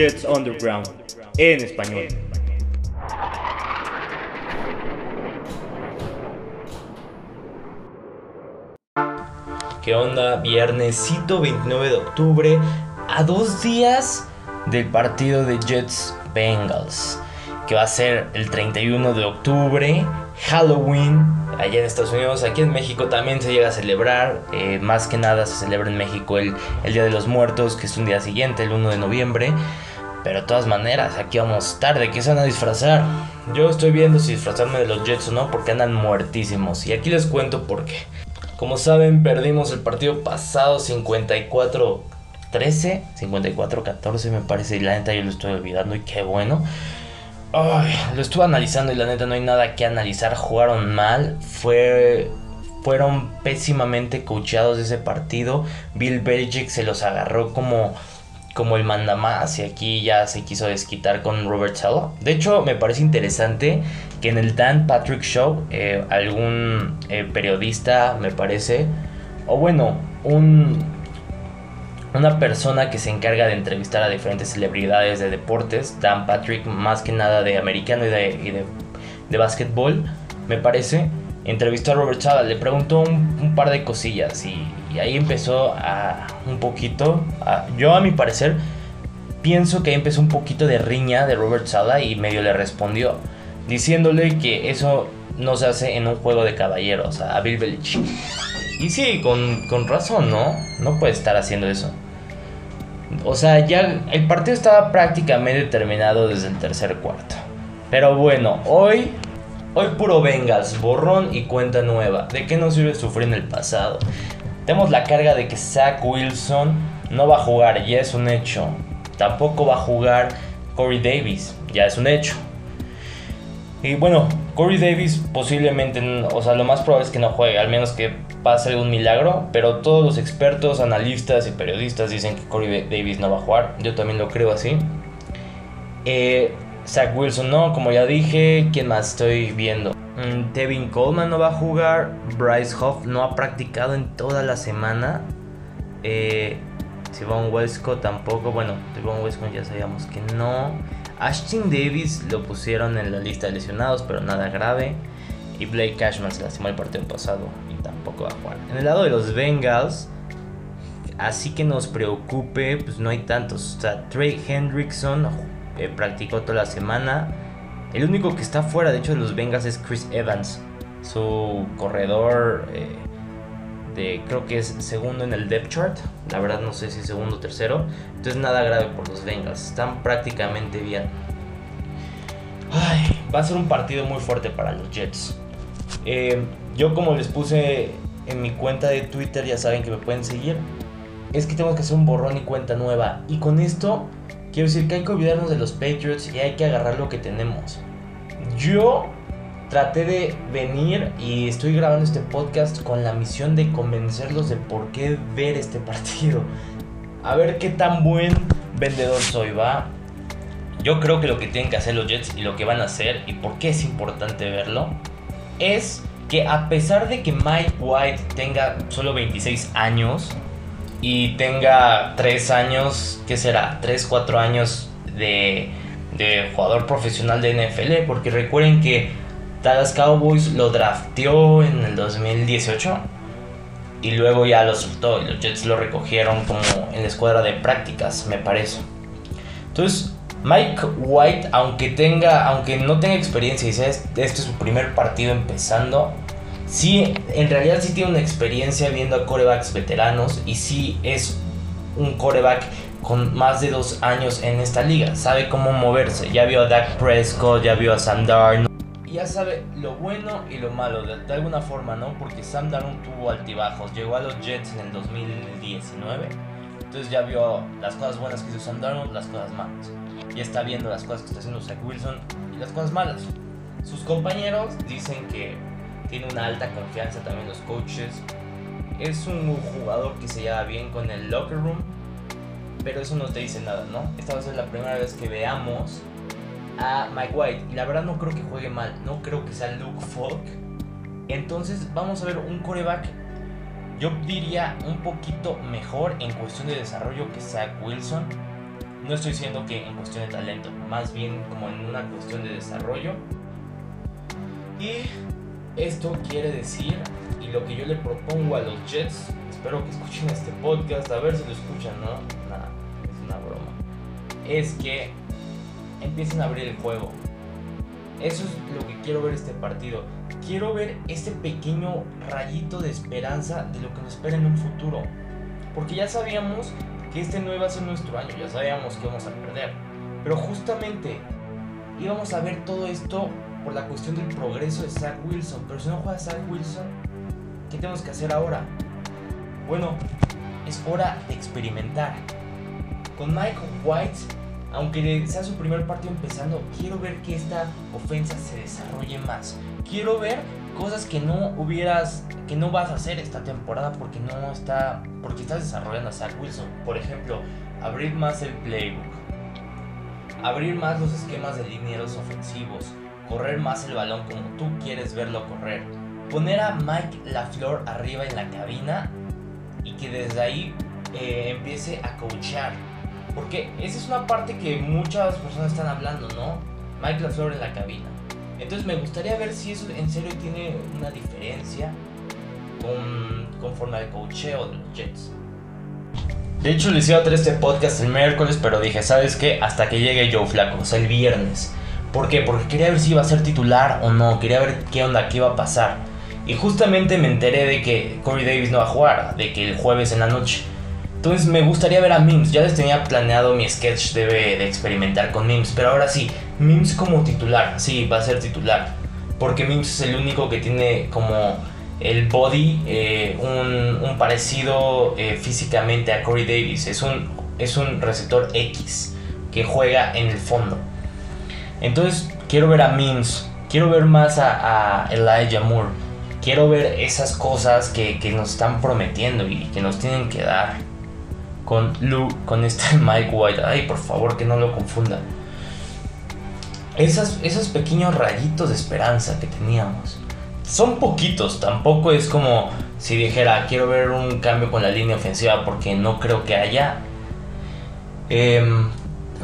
Jets Underground en español. ¿Qué onda? Viernesito 29 de octubre, a dos días del partido de Jets Bengals, que va a ser el 31 de octubre, Halloween, allá en Estados Unidos. Aquí en México también se llega a celebrar, eh, más que nada se celebra en México el, el Día de los Muertos, que es un día siguiente, el 1 de noviembre. Pero de todas maneras, aquí vamos tarde. ¿Qué se van a disfrazar? Yo estoy viendo si disfrazarme de los Jets o no, porque andan muertísimos. Y aquí les cuento por qué. Como saben, perdimos el partido pasado 54-13, 54-14 me parece. Y la neta yo lo estoy olvidando y qué bueno. Ay, lo estuve analizando y la neta no hay nada que analizar. Jugaron mal. Fue fueron pésimamente coacheados ese partido. Bill Belichick se los agarró como como el mandamás y aquí ya se quiso desquitar con Robert Sala. De hecho, me parece interesante que en el Dan Patrick Show eh, algún eh, periodista, me parece, o bueno, un, una persona que se encarga de entrevistar a diferentes celebridades de deportes, Dan Patrick, más que nada de americano y de, y de, de básquetbol, me parece, entrevistó a Robert Sala, le preguntó un, par de cosillas y, ahí empezó a un poquito, yo a mi parecer, pienso que ahí empezó un poquito de riña de Robert Sala y medio le respondió, diciéndole que eso no se hace en un juego de caballeros, a Bill Belichick. Y sí, con, con razón, ¿no? No puede estar haciendo eso. O sea, ya el partido estaba prácticamente terminado desde el tercer cuarto. Pero bueno, hoy Hoy puro Bengals, borrón y cuenta nueva. ¿De qué nos sirve sufrir en el pasado? Tenemos la carga de que Zach Wilson no va a jugar, ya es un hecho. Tampoco va a jugar Corey Davis, ya es un hecho. Y bueno, Corey Davis posiblemente, o sea, lo más probable es que no juegue, al menos que pase un milagro. Pero todos los expertos, analistas y periodistas dicen que Corey Davis no va a jugar. Yo también lo creo así. Eh, Zach Wilson no, como ya dije. ¿Quién más estoy viendo? Mm, Tevin Coleman no va a jugar. Bryce Hoff no ha practicado en toda la semana. Eh, Devon Westcott tampoco. Bueno, Devon Westcott ya sabíamos que no. Ashton Davis lo pusieron en la lista de lesionados, pero nada grave. Y Blake Cashman se lastimó el partido pasado y tampoco va a jugar. En el lado de los Bengals, así que nos preocupe, pues no hay tantos. O sea, Trey Hendrickson eh, practicó toda la semana. El único que está fuera, de hecho, de los Bengals es Chris Evans, su corredor. Eh, creo que es segundo en el depth chart. La verdad, no sé si segundo o tercero. Entonces, nada grave por los Bengals. Están prácticamente bien. Ay, va a ser un partido muy fuerte para los Jets. Eh, yo, como les puse en mi cuenta de Twitter, ya saben que me pueden seguir. Es que tenemos que hacer un borrón y cuenta nueva. Y con esto Quiero decir que hay que olvidarnos de los Patriots y hay que agarrar lo que tenemos. Yo traté de venir y estoy grabando este podcast con la misión de convencerlos de por qué ver este partido. A ver qué tan buen vendedor soy, va. Yo creo que lo que tienen que hacer los Jets y lo que van a hacer y por qué es importante verlo es que a pesar de que Mike White tenga solo 26 años, y tenga 3 años, ¿qué será? 3, 4 años de, de jugador profesional de NFL, porque recuerden que Dallas Cowboys lo drafteó en el 2018 y luego ya lo soltó y los Jets lo recogieron como en la escuadra de prácticas, me parece. Entonces, Mike White, aunque tenga, aunque no tenga experiencia y sea este es su primer partido empezando, sí, en realidad sí tiene una experiencia viendo a corebacks veteranos y sí es un coreback con más de dos años en esta liga. Sabe cómo moverse. Ya vio a Dak Prescott, ya vio a Sam Darnold. Y ya sabe lo bueno y lo malo, de, de, alguna forma, ¿no? Porque Sam Darnold tuvo altibajos. Llegó a los Jets en el 2019. Entonces ya vio las cosas buenas que hizo Sam Darnold, las cosas malas. Ya está viendo las cosas que está haciendo Zach Wilson y las cosas malas. Sus compañeros dicen que tiene una alta confianza también los coaches. Es un jugador que se lleva bien con el locker room, pero eso no te dice nada, ¿no? Esta va a ser la primera vez que veamos a Mike White y la verdad no creo que juegue mal, no creo que sea Luke Falk. Entonces vamos a ver un coreback, yo diría un poquito mejor en cuestión de desarrollo que Zach Wilson. No estoy diciendo que en cuestión de talento, más bien como en una cuestión de desarrollo. Y esto quiere decir, y lo que yo le propongo a los Jets, espero que escuchen este podcast, a ver si lo escuchan, ¿no? Nada, es una broma. Es que empiecen a abrir el juego. Eso es lo que quiero ver este partido. Quiero ver este pequeño rayito de esperanza de lo que nos espera en un futuro. Porque ya sabíamos que este no iba a ser nuestro año, ya sabíamos que íbamos a perder. Pero justamente íbamos a ver todo esto por la cuestión del progreso de Zach Wilson. Pero si no juega Zach Wilson, ¿qué tenemos que hacer ahora? Bueno, es hora de experimentar. Con Mike White, aunque sea su primer partido empezando, quiero ver que esta ofensa se desarrolle más. Quiero ver cosas que no hubieras, que no vas a hacer esta temporada porque no está, porque estás desarrollando a Zach Wilson. Por ejemplo, abrir más el playbook, abrir más los esquemas de linieros ofensivos, correr más el balón como tú quieres verlo correr, poner a Mike LaFleur arriba en la cabina y que desde ahí eh, empiece a coachar. Porque esa es una parte que muchas personas están hablando, ¿no? Mike LaFleur en la cabina. Entonces me gustaría ver si eso en serio tiene una diferencia con, conforme al coacheo de los Jets. De hecho les iba a traer este podcast el miércoles, pero dije, ¿sabes qué? Hasta que llegue Joe Flaco, el viernes. ¿Por qué? Porque quería ver si iba a ser titular o no, quería ver qué onda, qué iba a pasar. Y justamente me enteré de que Corey Davis no va a jugar, de que el jueves en la noche. Entonces me gustaría ver a Mims. Ya les tenía planeado mi sketch de, de experimentar con Mims. Pero ahora sí, Mims como titular. Sí, va a ser titular. Porque Mims es el único que tiene como el body, eh, un, un, parecido eh, físicamente a Corey Davis. Es un, es un receptor X que juega en el fondo. Entonces quiero ver a Mims. Quiero ver más a, a Elijah Moore. Quiero ver esas cosas que, que nos están prometiendo y que nos tienen que dar con Lou, con este Mike White. Ay, por favor, que no lo confundan. Esas, esos pequeños rayitos de esperanza que teníamos. Son poquitos, tampoco es como si dijera, quiero ver un cambio con la línea ofensiva porque no creo que haya. Eh,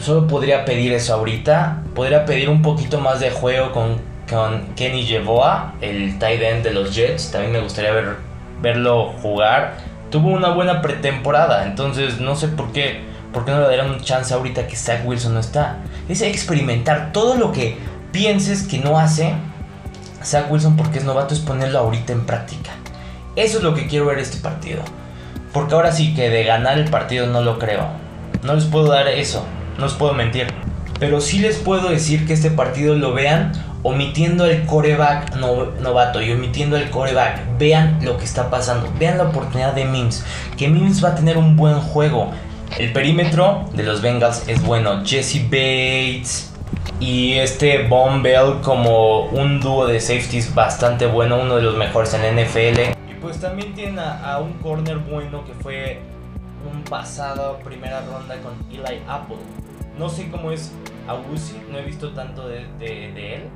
solo podría pedir eso ahorita. Podría pedir un poquito más de juego con, con Kenny Jevoa, el tight end de los Jets. También me gustaría ver, verlo jugar tuvo una buena pretemporada. Entonces no sé por qué, por qué no le darán un chance ahorita que Zach Wilson no está. Es experimentar todo lo que pienses que no hace Zach Wilson porque es novato, es ponerlo ahorita en práctica. Eso es lo que quiero ver este partido. Porque ahora sí que de ganar el partido no lo creo. No les puedo dar eso, no les puedo mentir. Pero sí les puedo decir que este partido lo vean omitiendo el coreback novato y omitiendo el coreback, vean lo que está pasando, vean la oportunidad de Mims, que Mims va a tener un buen juego. El perímetro de los Bengals es bueno, Jesse Bates y este Von Bell como un dúo de safeties bastante bueno, uno de los mejores en NFL. Y pues también tienen a, a un corner bueno que fue un pasado primera ronda con Eli Apple. No sé cómo es Agusi, no he visto tanto de, él,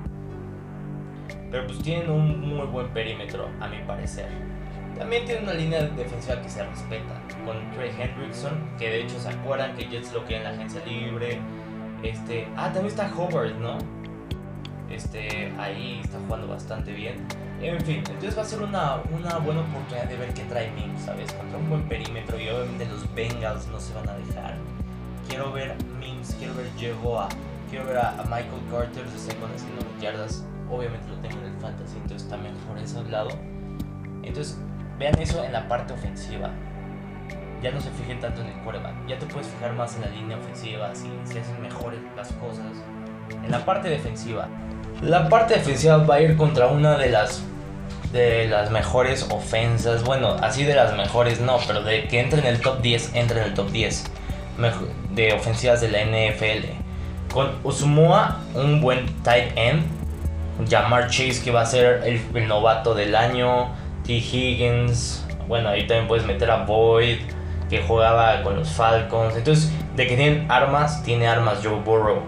pero pues tienen un muy buen perímetro, a mi parecer. También tienen una línea defensiva que se respeta, con Trey Hendrickson, que de hecho se acuerdan que Jets lo quiere en la agencia libre. Este, ah, también está Howard, ¿no? Este, ahí está jugando bastante bien. En fin, entonces va a ser una, una buena oportunidad de ver qué trae Mims, ¿sabes? Contra un buen perímetro y obviamente los Bengals no se van a dejar. Quiero ver Mims, quiero ver Jegoa, quiero ver a, Michael Carter de segundo haciendo yardas obviamente lo tengo en el fantasy, entonces también por ese lado. Entonces, vean eso en la parte ofensiva. Ya no se fijen tanto en el quarterback, ya te puedes fijar más en la línea ofensiva, si se hacen mejores las cosas. En la parte defensiva. La parte defensiva va a ir contra una de las de las mejores ofensas, bueno, así de las mejores no, pero de que entre en el top 10, entre en el top 10 de ofensivas de la NFL. Con Usumua, un buen tight end, Jamar Chase, que va a ser el, novato del año. T. Higgins. Bueno, ahí también puedes meter a Boyd, que jugaba con los Falcons. Entonces, de que tienen armas, tiene armas Joe Burrow.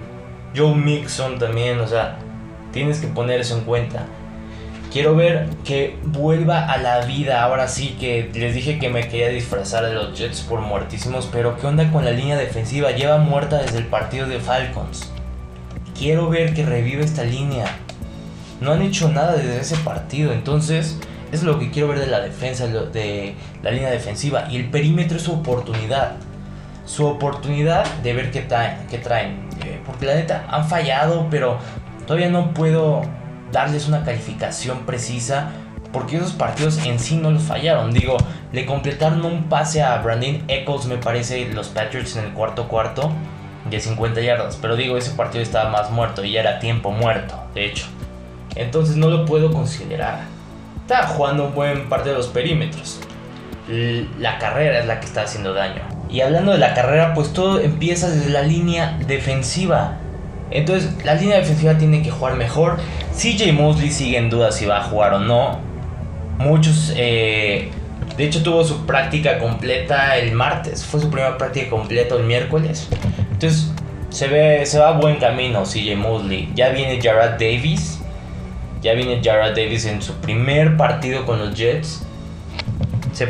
Joe Mixon también, o sea, tienes que poner eso en cuenta. Quiero ver que vuelva a la vida. Ahora sí que les dije que me quería disfrazar de los Jets por muertísimos. Pero ¿qué onda con la línea defensiva? Lleva muerta desde el partido de Falcons. Quiero ver que revive esta línea. No han hecho nada desde ese partido. Entonces, es lo que quiero ver de la defensa, de la línea defensiva. Y el perímetro es su oportunidad. Su oportunidad de ver qué traen. Eh, porque la neta han fallado, pero todavía no puedo darles una calificación precisa porque esos partidos en sí no los fallaron. Digo, le completaron un pase a Brandon Eccles, me parece, los Patriots en el cuarto cuarto de 50 yardas. Pero digo, ese partido estaba más muerto y ya era tiempo muerto, de hecho. Entonces no lo puedo considerar. Está jugando un buen partido de los perímetros. La carrera es la que está haciendo daño. Y hablando de la carrera, pues todo empieza desde la línea defensiva. Entonces, la línea defensiva tiene que jugar mejor. CJ Mosley sigue en duda si va a jugar o no. Muchos, eh, de hecho, tuvo su práctica completa el martes. Fue su primera práctica completa el miércoles. Entonces, se, ve, se va a buen camino CJ Mosley. Ya viene Jared Davis. Ya viene Jared Davis en su primer partido con los Jets. Se,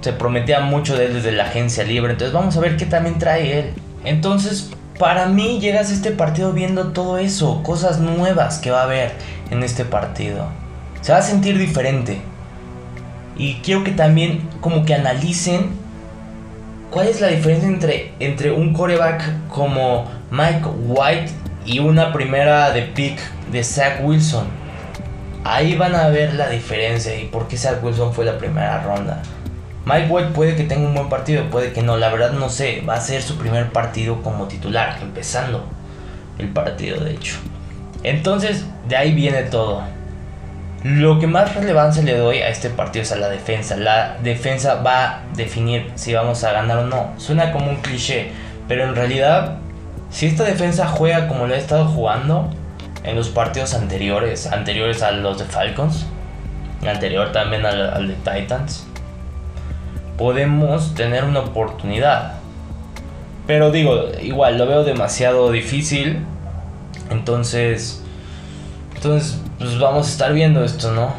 se prometía mucho de él desde la agencia libre. Entonces, vamos a ver qué también trae él. Entonces, para mí llegas a este partido viendo todo eso, cosas nuevas que va a haber en este partido. Se va a sentir diferente. Y quiero que también como que analicen cuál es la diferencia entre, entre un coreback como Mike White y una primera de pick de Zach Wilson. Ahí van a ver la diferencia y por qué Zach Wilson fue la primera ronda. Mike White puede que tenga un buen partido, puede que no, la verdad no sé, va a ser su primer partido como titular, empezando el partido de hecho. Entonces, de ahí viene todo. Lo que más relevancia le doy a este partido es a la defensa. La defensa va a definir si vamos a ganar o no. Suena como un cliché, pero en realidad, si esta defensa juega como lo ha estado jugando en los partidos anteriores, anteriores a los de Falcons, anterior también al, al de Titans, podemos tener una oportunidad. Pero digo, igual lo veo demasiado difícil. Entonces, entonces, pues vamos a estar viendo esto, ¿no?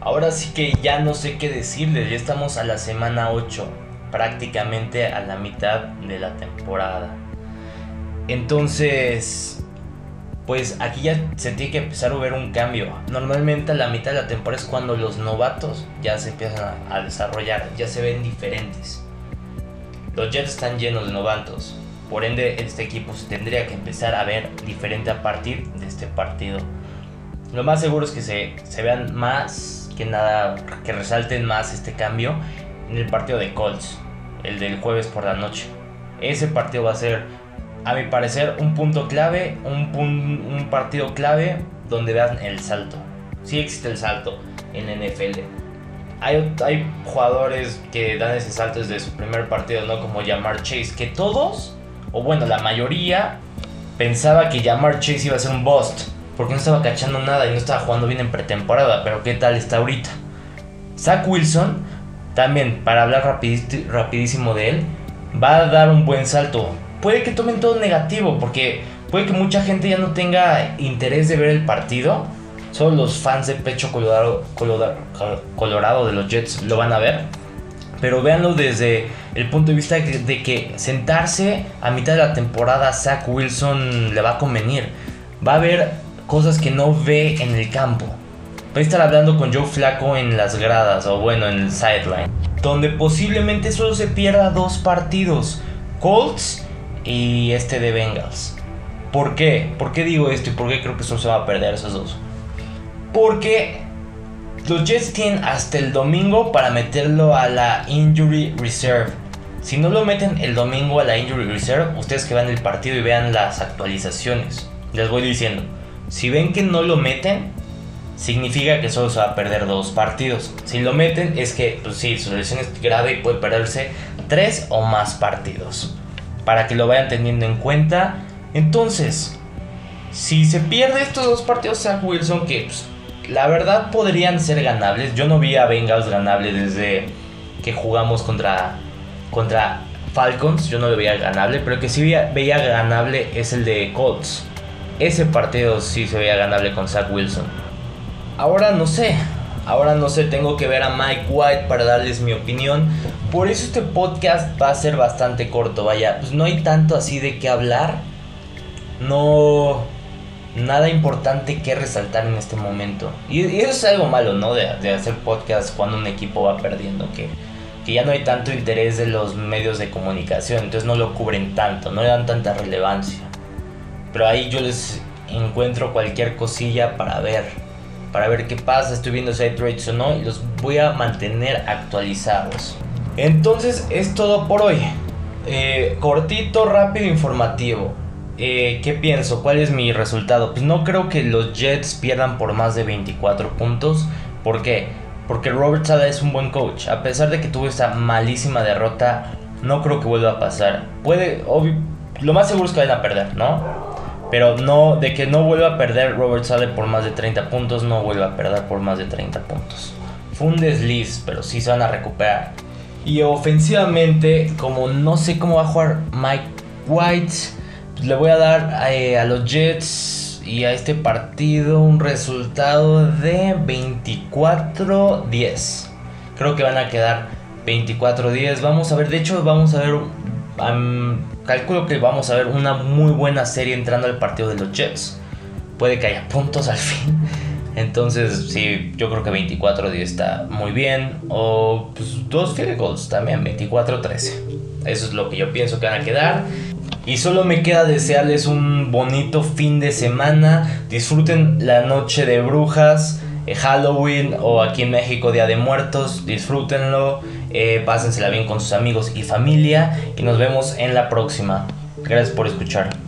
Ahora sí que ya no sé qué decirles, ya estamos a la semana 8, prácticamente a la mitad de la temporada. Entonces, pues aquí ya se tiene que empezar a ver un cambio. Normalmente a la mitad de la temporada es cuando los novatos ya se empiezan a, desarrollar, ya se ven diferentes. Los Jets están llenos de novatos, por ende este equipo se tendría que empezar a ver diferente a partir de este partido. Lo más seguro es que se, se vean más que nada, que resalten más este cambio en el partido de Colts, el del jueves por la noche. Ese partido va a ser a mi parecer, un punto clave, un, un partido clave donde vean el salto. Sí existe el salto en NFL. Hay, hay jugadores que dan ese salto desde su primer partido, ¿no? Como Jamar Chase, que todos, o bueno, la mayoría, pensaba que Jamar Chase iba a ser un bust, porque no estaba cachando nada y no estaba jugando bien en pretemporada, pero ¿qué tal está ahorita? Zach Wilson, también, para hablar rapidísimo de él, va a dar un buen salto puede que tomen todo negativo, porque puede que mucha gente ya no tenga interés de ver el partido. Solo los fans de pecho colorado, colorado, de los Jets lo van a ver. Pero véanlo desde el punto de vista de que sentarse a mitad de la temporada a Zach Wilson le va a convenir. Va a ver cosas que no ve en el campo. Va a estar hablando con Joe Flaco en las gradas o bueno en el sideline. Donde posiblemente solo se pierda dos partidos. Colts y este de Bengals. ¿Por qué? ¿Por qué digo esto y por qué creo que solo se va a perder esos dos? Porque los Jets tienen hasta el domingo para meterlo a la Injury Reserve. Si no lo meten el domingo a la Injury Reserve, ustedes que vean el partido y vean las actualizaciones, les voy diciendo, si ven que no lo meten, significa que solo se va a perder dos partidos. Si lo meten es que, pues sí, su lesión es grave y puede perderse tres o más partidos para que lo vayan teniendo en cuenta. Entonces, si se pierde estos dos partidos a Wilson, que pues, la verdad podrían ser ganables. Yo no vi a Bengals ganable desde que jugamos contra, contra Falcons. Yo no lo veía ganable, pero el que sí veía, veía ganable es el de Colts. Ese partido sí se veía ganable con Zach Wilson. ahora no sé. Ahora no sé, tengo que ver a Mike White para darles mi opinión. Por eso este podcast va a ser bastante corto, vaya. Pues no hay tanto así de qué hablar. No... Nada importante que resaltar en este momento. Y, eso es algo malo, ¿no? De, de, hacer podcast cuando un equipo va perdiendo. Que, que ya no hay tanto interés de los medios de comunicación. Entonces no lo cubren tanto, no le dan tanta relevancia. Pero ahí yo les encuentro cualquier cosilla para ver para ver qué pasa, estoy viendo si hay trades o no y los voy a mantener actualizados. Entonces es todo por hoy. Eh, cortito, rápido, informativo. Eh, ¿Qué pienso? ¿Cuál es mi resultado? Pues no creo que los Jets pierdan por más de 24 puntos. ¿Por qué? Porque Robert Sala es un buen coach. A pesar de que tuvo esta malísima derrota, no creo que vuelva a pasar. Puede, lo más seguro es que vayan a perder, ¿no? Pero no, de que no vuelva a perder Robert Sale por más de 30 puntos, no vuelva a perder por más de 30 puntos. Fue un desliz, pero sí se van a recuperar. Y ofensivamente, como no sé cómo va a jugar Mike White, pues le voy a dar eh, a los Jets y a este partido un resultado de 24-10. Creo que van a quedar 24-10. Vamos a ver, de hecho vamos a ver calculo que vamos a ver una muy buena serie entrando al partido de los Jets. Puede que haya puntos al fin. Entonces, sí, yo creo que 24-10 está muy bien. O pues, dos field goals también, 24-13. Eso es lo que yo pienso que van a quedar. Y solo me queda desearles un bonito fin de semana. Disfruten la noche de brujas. Eh, Halloween o aquí en México Día de Muertos, disfrútenlo, eh, pásensela bien con sus amigos y familia y nos vemos en la próxima. Gracias por escuchar.